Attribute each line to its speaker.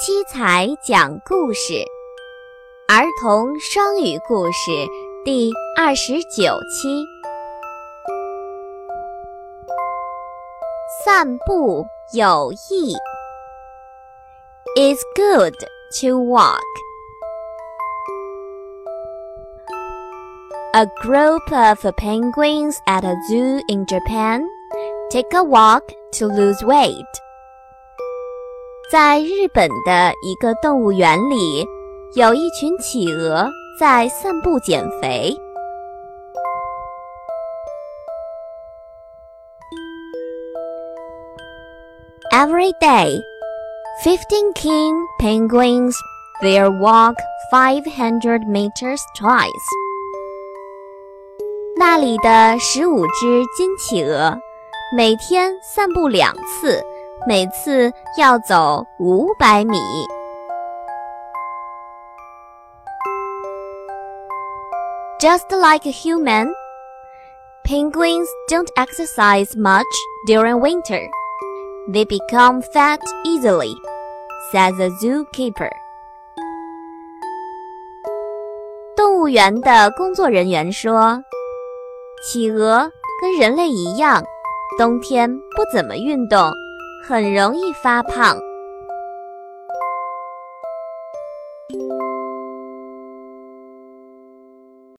Speaker 1: 七彩讲故事，儿童双语故事第二十九期。散步有益。It's good to walk. A group of penguins at a zoo in Japan take a walk to lose weight. 在日本的一个动物园里，有一群企鹅在散步减肥。Every day, fifteen king penguins will walk five hundred meters twice. 那里的十五只金企鹅每天散步两次。每次要走五百米。Just like a human, penguins don't exercise much during winter. They become fat easily, says the zookeeper. 动物园的工作人员说，企鹅跟人类一样，冬天不怎么运动。 很容易发胖。